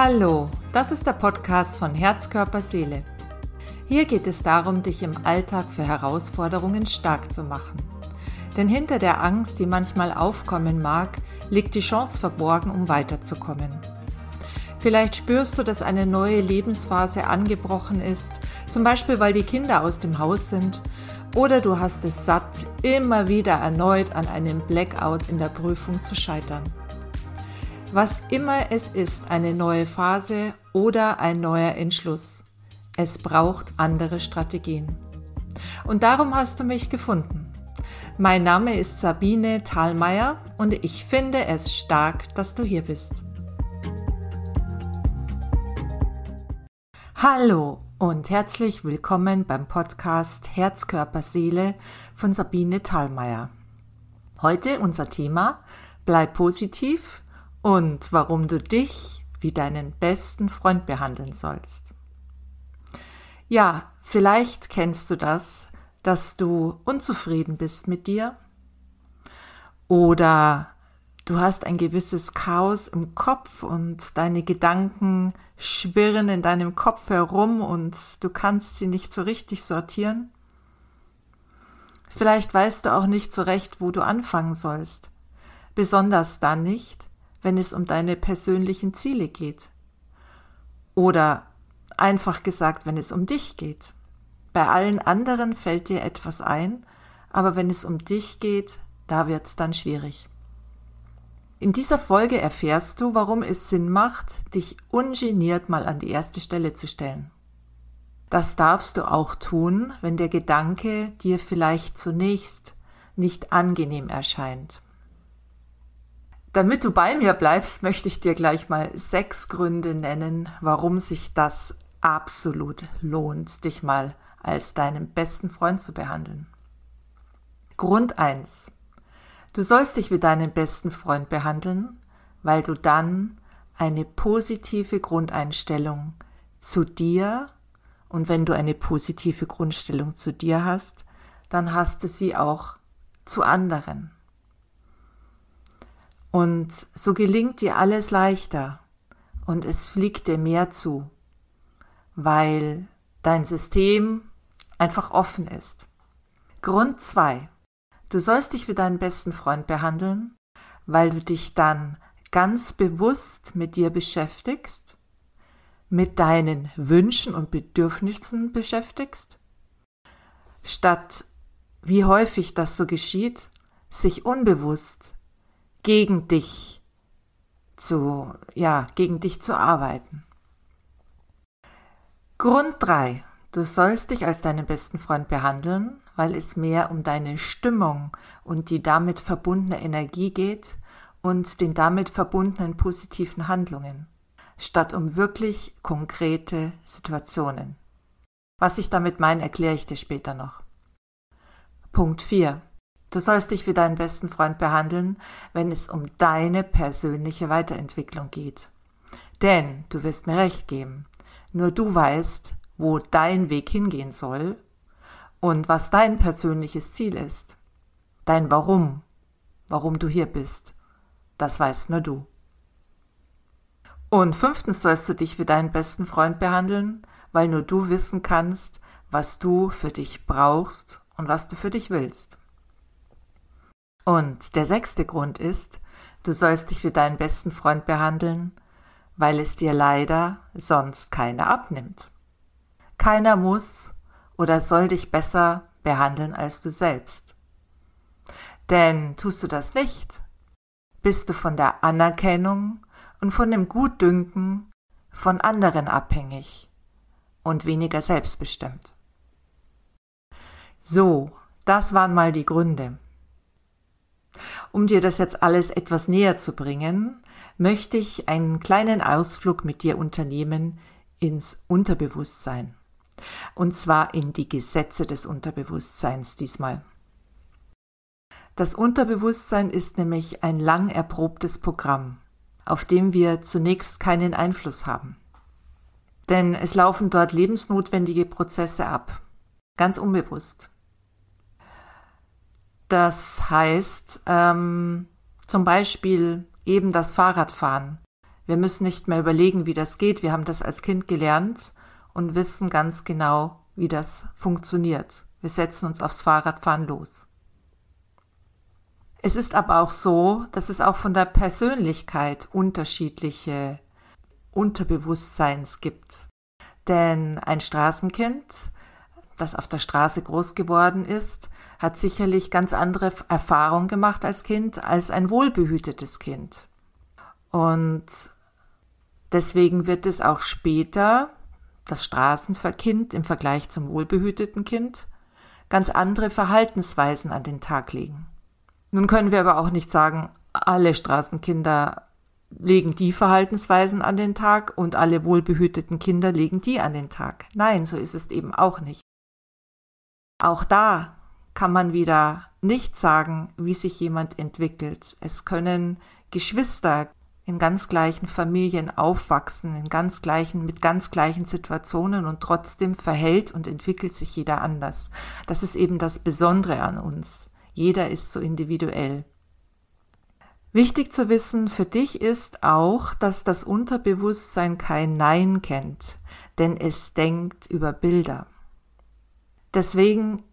Hallo, das ist der Podcast von Herz, Körper, Seele. Hier geht es darum, dich im Alltag für Herausforderungen stark zu machen. Denn hinter der Angst, die manchmal aufkommen mag, liegt die Chance verborgen, um weiterzukommen. Vielleicht spürst du, dass eine neue Lebensphase angebrochen ist, zum Beispiel weil die Kinder aus dem Haus sind, oder du hast es satt, immer wieder erneut an einem Blackout in der Prüfung zu scheitern. Was immer es ist, eine neue Phase oder ein neuer Entschluss. Es braucht andere Strategien. Und darum hast du mich gefunden. Mein Name ist Sabine Thalmeier und ich finde es stark, dass du hier bist. Hallo und herzlich willkommen beim Podcast Herz, Körper, Seele von Sabine Thalmeier. Heute unser Thema Bleib positiv und warum du dich wie deinen besten Freund behandeln sollst. Ja, vielleicht kennst du das, dass du unzufrieden bist mit dir oder du hast ein gewisses Chaos im Kopf und deine Gedanken schwirren in deinem Kopf herum und du kannst sie nicht so richtig sortieren. Vielleicht weißt du auch nicht so recht, wo du anfangen sollst, besonders dann nicht, wenn es um deine persönlichen Ziele geht. Oder einfach gesagt, wenn es um dich geht. Bei allen anderen fällt dir etwas ein, aber wenn es um dich geht, da wird's dann schwierig. In dieser Folge erfährst du, warum es Sinn macht, dich ungeniert mal an die erste Stelle zu stellen. Das darfst du auch tun, wenn der Gedanke dir vielleicht zunächst nicht angenehm erscheint. Damit du bei mir bleibst, möchte ich dir gleich mal sechs Gründe nennen, warum sich das absolut lohnt, dich mal als deinen besten Freund zu behandeln. Grund eins: Du sollst dich wie deinen besten Freund behandeln, weil du dann eine positive Grundeinstellung zu dir und wenn du eine positive Grundstellung zu dir hast, dann hast du sie auch zu anderen. Und so gelingt dir alles leichter und es fliegt dir mehr zu, weil dein System einfach offen ist. Grund zwei: Du sollst dich wie deinen besten Freund behandeln, weil du dich dann ganz bewusst mit dir beschäftigst, mit deinen Wünschen und Bedürfnissen beschäftigst, statt wie häufig das so geschieht, sich unbewusst gegen dich zu, ja, gegen dich zu arbeiten. Grund drei: Du sollst dich als deinen besten Freund behandeln, weil es mehr um deine Stimmung und die damit verbundene Energie geht und den damit verbundenen positiven Handlungen, statt um wirklich konkrete Situationen. Was ich damit meine, erkläre ich dir später noch. Punkt 4. Du sollst dich wie deinen besten Freund behandeln, wenn es um deine persönliche Weiterentwicklung geht. Denn, du wirst mir recht geben, nur du weißt, wo dein Weg hingehen soll und was dein persönliches Ziel ist. Dein Warum, warum du hier bist, das weißt nur du. Und fünftens sollst du dich wie deinen besten Freund behandeln, weil nur du wissen kannst, was du für dich brauchst und was du für dich willst. Und der sechste Grund ist, du sollst dich wie deinen besten Freund behandeln, weil es dir leider sonst keiner abnimmt. Keiner muss oder soll dich besser behandeln als du selbst. Denn tust du das nicht, bist du von der Anerkennung und von dem Gutdünken von anderen abhängig und weniger selbstbestimmt. So, das waren mal die Gründe. Um dir das jetzt alles etwas näher zu bringen, möchte ich einen kleinen Ausflug mit dir unternehmen ins Unterbewusstsein. Und zwar in die Gesetze des Unterbewusstseins diesmal. Das Unterbewusstsein ist nämlich ein lang erprobtes Programm, auf dem wir zunächst keinen Einfluss haben. Denn es laufen dort lebensnotwendige Prozesse ab, ganz unbewusst. Das heißt, ähm, zum Beispiel eben das Fahrradfahren Wir müssen nicht mehr überlegen, wie das geht. Wir haben das als Kind gelernt und wissen ganz genau, wie das funktioniert. Wir setzen uns aufs Fahrradfahren los. Es ist aber auch so, dass es auch von der Persönlichkeit unterschiedliche Unterbewusstseins gibt. Denn ein Straßenkind, das auf der Straße groß geworden ist, hat sicherlich ganz andere Erfahrungen gemacht als Kind als ein wohlbehütetes Kind. Und deswegen wird es auch später, das Straßenkind im Vergleich zum wohlbehüteten Kind, ganz andere Verhaltensweisen an den Tag legen. Nun können wir aber auch nicht sagen, alle Straßenkinder legen die Verhaltensweisen an den Tag und alle wohlbehüteten Kinder legen die an den Tag. Nein, so ist es eben auch nicht. Auch da kann man wieder nicht sagen, wie sich jemand entwickelt. Es können Geschwister in ganz gleichen Familien aufwachsen, in ganz gleichen, mit ganz gleichen Situationen und trotzdem verhält und entwickelt sich jeder anders. Das ist eben das Besondere an uns. Jeder ist so individuell. Wichtig zu wissen für dich ist auch, dass das Unterbewusstsein kein Nein kennt, denn es denkt über Bilder. Deswegen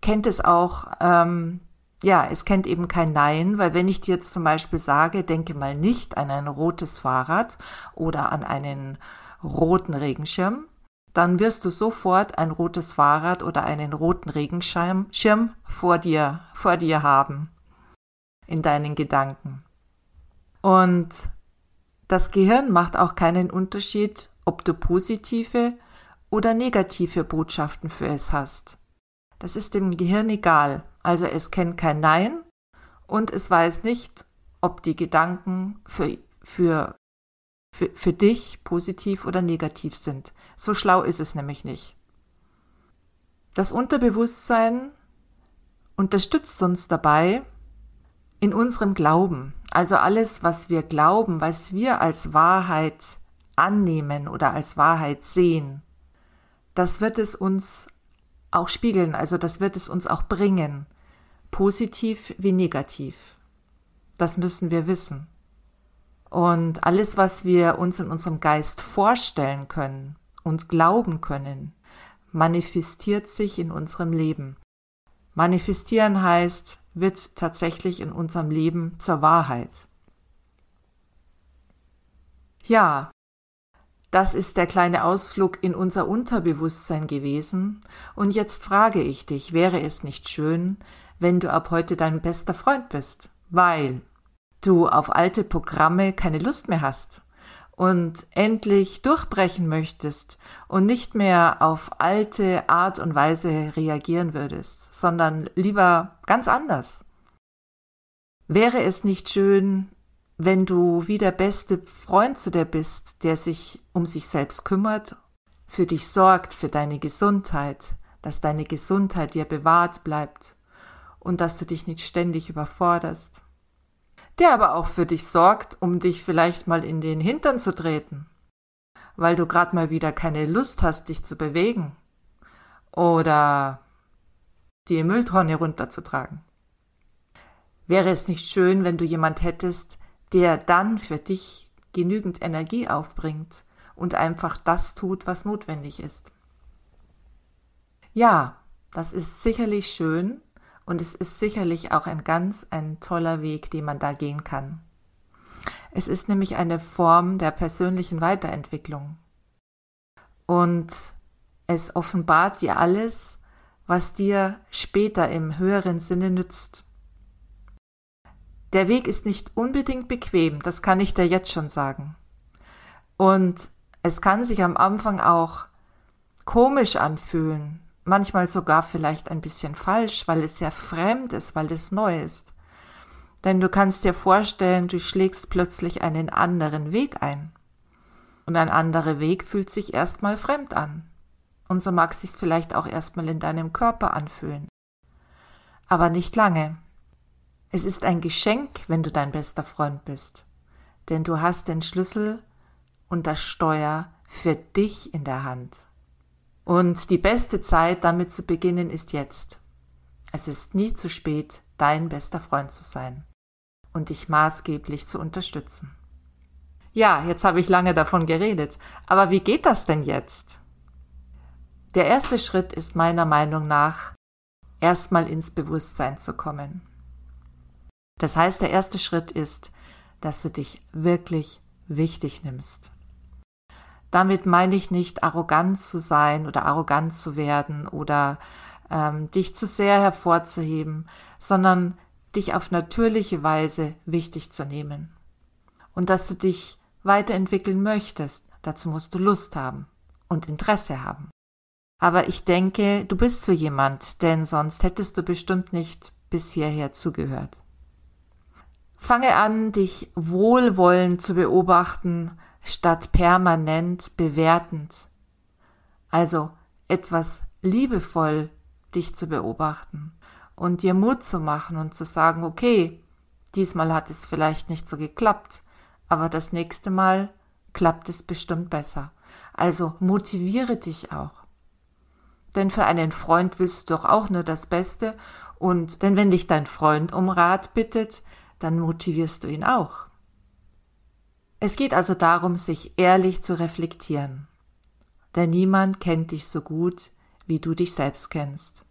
kennt es auch ähm, ja, es kennt eben kein Nein, weil wenn ich dir jetzt zum Beispiel sage, denke mal nicht an ein rotes Fahrrad oder an einen roten Regenschirm, dann wirst du sofort ein rotes Fahrrad oder einen roten Regenschirm vor dir, vor dir haben in deinen Gedanken. Und das Gehirn macht auch keinen Unterschied, ob du positive oder negative Botschaften für es hast. Das ist dem Gehirn egal. Also es kennt kein Nein und es weiß nicht, ob die Gedanken für, für, für, für dich positiv oder negativ sind. So schlau ist es nämlich nicht. Das Unterbewusstsein unterstützt uns dabei in unserem Glauben. Also alles, was wir glauben, was wir als Wahrheit annehmen oder als Wahrheit sehen, das wird es uns auch spiegeln, also das wird es uns auch bringen, positiv wie negativ. Das müssen wir wissen. Und alles, was wir uns in unserem Geist vorstellen können und glauben können, manifestiert sich in unserem Leben. Manifestieren heißt, wird tatsächlich in unserem Leben zur Wahrheit. Ja, das ist der kleine Ausflug in unser Unterbewusstsein gewesen. Und jetzt frage ich dich, wäre es nicht schön, wenn du ab heute dein bester Freund bist, weil du auf alte Programme keine Lust mehr hast und endlich durchbrechen möchtest und nicht mehr auf alte Art und Weise reagieren würdest, sondern lieber ganz anders. Wäre es nicht schön, wenn du wie der beste Freund zu dir bist, der sich um sich selbst kümmert, für dich sorgt, für deine Gesundheit, dass deine Gesundheit dir bewahrt bleibt und dass du dich nicht ständig überforderst, der aber auch für dich sorgt, um dich vielleicht mal in den Hintern zu treten, weil du gerade mal wieder keine Lust hast, dich zu bewegen oder die Mülltonne runterzutragen. Wäre es nicht schön, wenn du jemand hättest, der dann für dich genügend Energie aufbringt und einfach das tut, was notwendig ist. Ja, das ist sicherlich schön und es ist sicherlich auch ein ganz ein toller Weg, den man da gehen kann. Es ist nämlich eine Form der persönlichen Weiterentwicklung. Und es offenbart dir alles, was dir später im höheren Sinne nützt. Der Weg ist nicht unbedingt bequem, das kann ich dir jetzt schon sagen. Und es kann sich am Anfang auch komisch anfühlen, manchmal sogar vielleicht ein bisschen falsch, weil es ja fremd ist, weil es neu ist. Denn du kannst dir vorstellen, du schlägst plötzlich einen anderen Weg ein. Und ein anderer Weg fühlt sich erstmal fremd an. Und so mag sich's vielleicht auch erstmal in deinem Körper anfühlen. Aber nicht lange. Es ist ein Geschenk, wenn du dein bester Freund bist, denn du hast den Schlüssel und das Steuer für dich in der Hand. Und die beste Zeit, damit zu beginnen, ist jetzt. Es ist nie zu spät, dein bester Freund zu sein und dich maßgeblich zu unterstützen. Ja, jetzt habe ich lange davon geredet. Aber wie geht das denn jetzt? Der erste Schritt ist meiner Meinung nach, erstmal ins Bewusstsein zu kommen. Das heißt, der erste Schritt ist, dass du dich wirklich wichtig nimmst. Damit meine ich nicht, arrogant zu sein oder arrogant zu werden oder ähm, dich zu sehr hervorzuheben, sondern dich auf natürliche Weise wichtig zu nehmen. Und dass du dich weiterentwickeln möchtest, dazu musst du Lust haben und Interesse haben. Aber ich denke, du bist so jemand, denn sonst hättest du bestimmt nicht bis hierher zugehört. Fange an, dich wohlwollend zu beobachten, statt permanent bewertend. Also etwas liebevoll dich zu beobachten und dir Mut zu machen und zu sagen, okay, diesmal hat es vielleicht nicht so geklappt, aber das nächste Mal klappt es bestimmt besser. Also motiviere dich auch. Denn für einen Freund willst du doch auch nur das Beste und denn wenn dich dein Freund um Rat bittet, dann motivierst du ihn auch. Es geht also darum, sich ehrlich zu reflektieren. Denn niemand kennt dich so gut, wie du dich selbst kennst.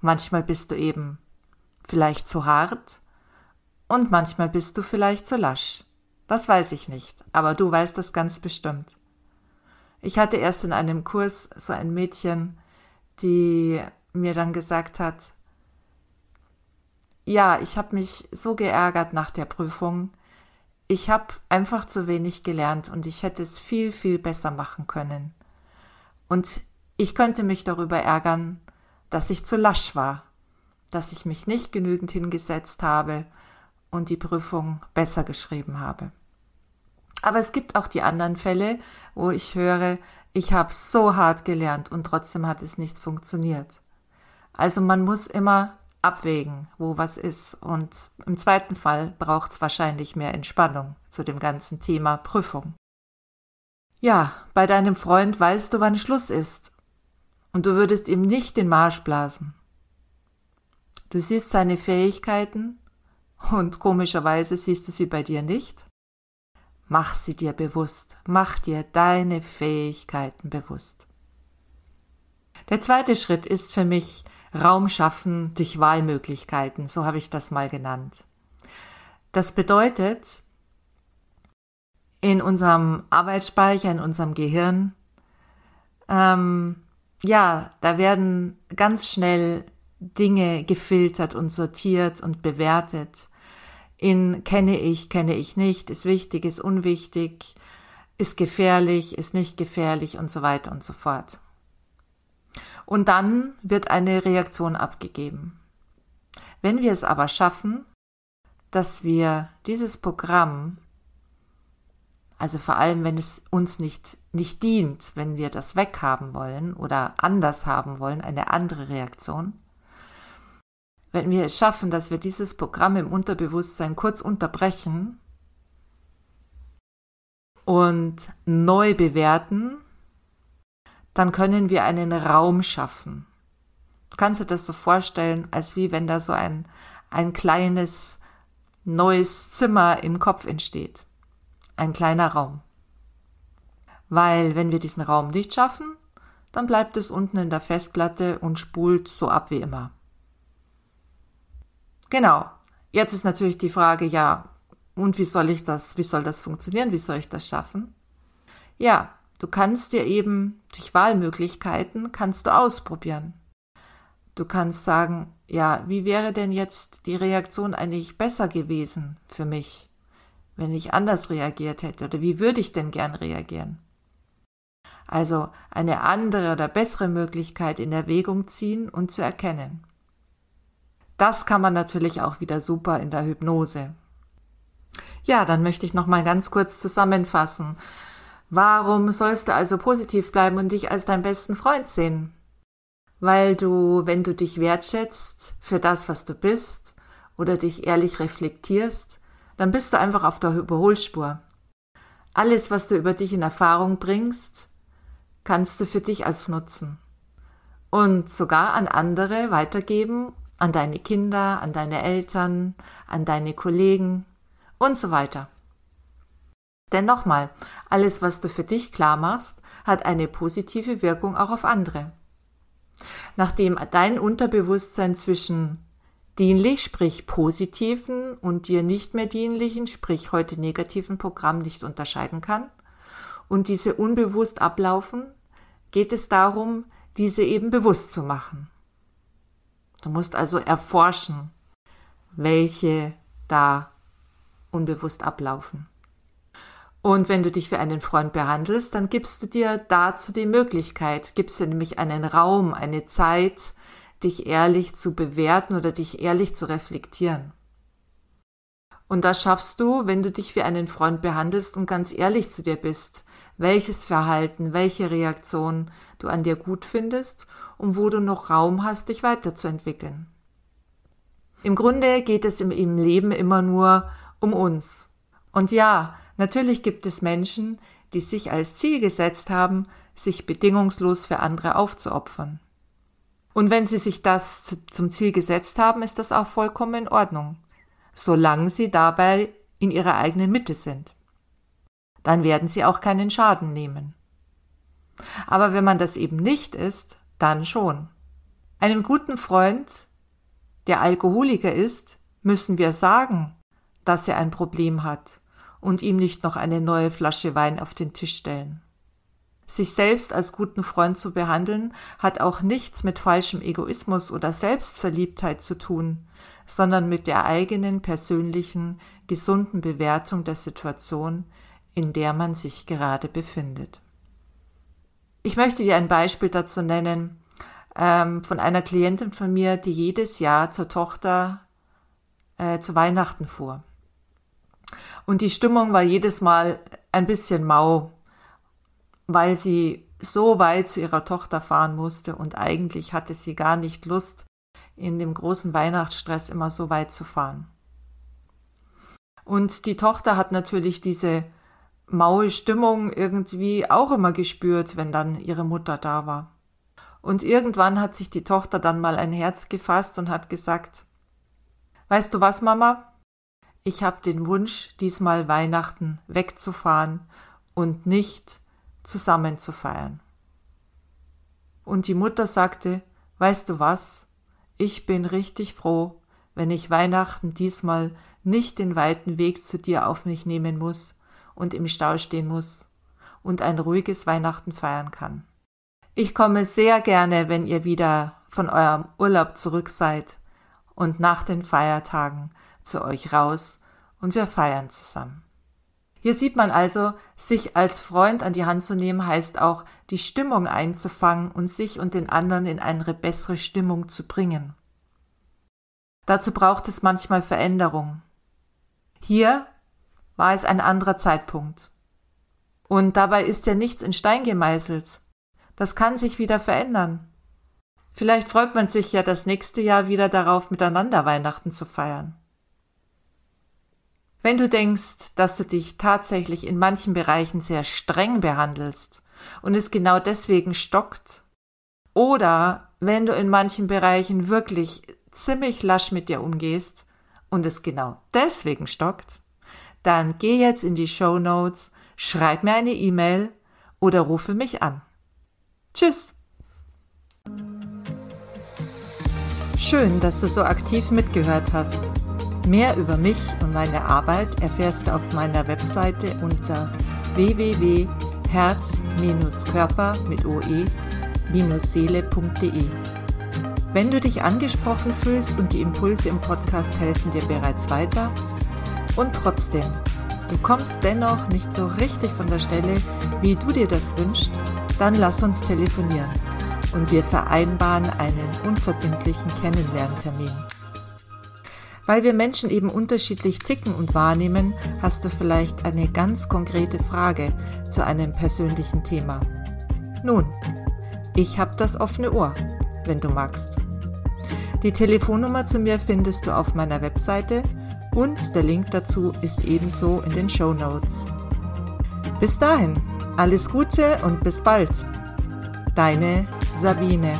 Manchmal bist du eben vielleicht zu hart und manchmal bist du vielleicht zu lasch. Das weiß ich nicht, aber du weißt das ganz bestimmt. Ich hatte erst in einem Kurs so ein Mädchen, die mir dann gesagt hat, ja, ich habe mich so geärgert nach der Prüfung. Ich habe einfach zu wenig gelernt und ich hätte es viel, viel besser machen können. Und ich könnte mich darüber ärgern, dass ich zu lasch war, dass ich mich nicht genügend hingesetzt habe und die Prüfung besser geschrieben habe. Aber es gibt auch die anderen Fälle, wo ich höre, ich habe so hart gelernt und trotzdem hat es nicht funktioniert. Also man muss immer abwägen, wo was ist. Und im zweiten Fall braucht es wahrscheinlich mehr Entspannung zu dem ganzen Thema Prüfung. Ja, bei deinem Freund weißt du, wann Schluss ist und du würdest ihm nicht den Marsch blasen. Du siehst seine Fähigkeiten und komischerweise siehst du sie bei dir nicht. Mach sie dir bewusst, mach dir deine Fähigkeiten bewusst. Der zweite Schritt ist für mich Raum schaffen durch Wahlmöglichkeiten, so habe ich das mal genannt. Das bedeutet, in unserem Arbeitsspeicher, in unserem Gehirn, ähm, ja, da werden ganz schnell Dinge gefiltert und sortiert und bewertet. In kenne ich, kenne ich nicht, ist wichtig, ist unwichtig, ist gefährlich, ist nicht gefährlich und so weiter und so fort. Und dann wird eine Reaktion abgegeben. Wenn wir es aber schaffen, dass wir dieses Programm also vor allem, wenn es uns nicht, nicht dient, wenn wir das weghaben wollen oder anders haben wollen, eine andere Reaktion. Wenn wir es schaffen, dass wir dieses Programm im Unterbewusstsein kurz unterbrechen und neu bewerten, dann können wir einen Raum schaffen. Du kannst dir das so vorstellen, als wie wenn da so ein, ein kleines neues Zimmer im Kopf entsteht ein kleiner Raum. Weil wenn wir diesen Raum nicht schaffen, dann bleibt es unten in der Festplatte und spult so ab wie immer. Genau. Jetzt ist natürlich die Frage, ja, und wie soll ich das, wie soll das funktionieren? Wie soll ich das schaffen? Ja, du kannst dir eben durch Wahlmöglichkeiten kannst du ausprobieren. Du kannst sagen, ja, wie wäre denn jetzt die Reaktion eigentlich besser gewesen für mich? wenn ich anders reagiert hätte oder wie würde ich denn gern reagieren? Also eine andere oder bessere Möglichkeit in Erwägung ziehen und zu erkennen. Das kann man natürlich auch wieder super in der Hypnose. Ja, dann möchte ich noch mal ganz kurz zusammenfassen. Warum sollst du also positiv bleiben und dich als deinen besten Freund sehen? Weil du, wenn du dich wertschätzt für das, was du bist oder dich ehrlich reflektierst, dann bist du einfach auf der Überholspur. Alles, was du über dich in Erfahrung bringst, kannst du für dich als nutzen. Und sogar an andere weitergeben, an deine Kinder, an deine Eltern, an deine Kollegen und so weiter. Denn nochmal, alles, was du für dich klar machst, hat eine positive Wirkung auch auf andere. Nachdem dein Unterbewusstsein zwischen dienlich, sprich positiven und dir nicht mehr dienlichen, sprich heute negativen Programm nicht unterscheiden kann und diese unbewusst ablaufen, geht es darum, diese eben bewusst zu machen. Du musst also erforschen, welche da unbewusst ablaufen. Und wenn du dich für einen Freund behandelst, dann gibst du dir dazu die Möglichkeit, gibst dir nämlich einen Raum, eine Zeit, dich ehrlich zu bewerten oder dich ehrlich zu reflektieren. Und das schaffst du, wenn du dich wie einen Freund behandelst und ganz ehrlich zu dir bist, welches Verhalten, welche Reaktion du an dir gut findest und wo du noch Raum hast, dich weiterzuentwickeln. Im Grunde geht es im Leben immer nur um uns. Und ja, natürlich gibt es Menschen, die sich als Ziel gesetzt haben, sich bedingungslos für andere aufzuopfern. Und wenn sie sich das zum Ziel gesetzt haben, ist das auch vollkommen in Ordnung, solange sie dabei in ihrer eigenen Mitte sind. Dann werden sie auch keinen Schaden nehmen. Aber wenn man das eben nicht ist, dann schon. Einem guten Freund, der Alkoholiker ist, müssen wir sagen, dass er ein Problem hat und ihm nicht noch eine neue Flasche Wein auf den Tisch stellen. Sich selbst als guten Freund zu behandeln, hat auch nichts mit falschem Egoismus oder Selbstverliebtheit zu tun, sondern mit der eigenen persönlichen, gesunden Bewertung der Situation, in der man sich gerade befindet. Ich möchte dir ein Beispiel dazu nennen ähm, von einer Klientin von mir, die jedes Jahr zur Tochter äh, zu Weihnachten fuhr. Und die Stimmung war jedes Mal ein bisschen mau, weil sie so weit zu ihrer Tochter fahren musste und eigentlich hatte sie gar nicht Lust, in dem großen Weihnachtsstress immer so weit zu fahren. Und die Tochter hat natürlich diese maue Stimmung irgendwie auch immer gespürt, wenn dann ihre Mutter da war. Und irgendwann hat sich die Tochter dann mal ein Herz gefasst und hat gesagt, Weißt du was, Mama? Ich habe den Wunsch, diesmal Weihnachten wegzufahren und nicht zusammen zu feiern. Und die Mutter sagte, weißt du was, ich bin richtig froh, wenn ich Weihnachten diesmal nicht den weiten Weg zu dir auf mich nehmen muss und im Stau stehen muss und ein ruhiges Weihnachten feiern kann. Ich komme sehr gerne, wenn ihr wieder von eurem Urlaub zurück seid und nach den Feiertagen zu euch raus und wir feiern zusammen. Hier sieht man also, sich als Freund an die Hand zu nehmen, heißt auch, die Stimmung einzufangen und sich und den anderen in eine bessere Stimmung zu bringen. Dazu braucht es manchmal Veränderung. Hier war es ein anderer Zeitpunkt. Und dabei ist ja nichts in Stein gemeißelt. Das kann sich wieder verändern. Vielleicht freut man sich ja das nächste Jahr wieder darauf, miteinander Weihnachten zu feiern. Wenn du denkst, dass du dich tatsächlich in manchen Bereichen sehr streng behandelst und es genau deswegen stockt, oder wenn du in manchen Bereichen wirklich ziemlich lasch mit dir umgehst und es genau deswegen stockt, dann geh jetzt in die Show Notes, schreib mir eine E-Mail oder rufe mich an. Tschüss! Schön, dass du so aktiv mitgehört hast. Mehr über mich und meine Arbeit erfährst du auf meiner Webseite unter www.herz-körper mit oe-seele.de. Wenn du dich angesprochen fühlst und die Impulse im Podcast helfen dir bereits weiter und trotzdem, du kommst dennoch nicht so richtig von der Stelle, wie du dir das wünschst, dann lass uns telefonieren und wir vereinbaren einen unverbindlichen Kennenlerntermin. Weil wir Menschen eben unterschiedlich ticken und wahrnehmen, hast du vielleicht eine ganz konkrete Frage zu einem persönlichen Thema. Nun, ich habe das offene Ohr, wenn du magst. Die Telefonnummer zu mir findest du auf meiner Webseite und der Link dazu ist ebenso in den Show Notes. Bis dahin, alles Gute und bis bald. Deine Sabine.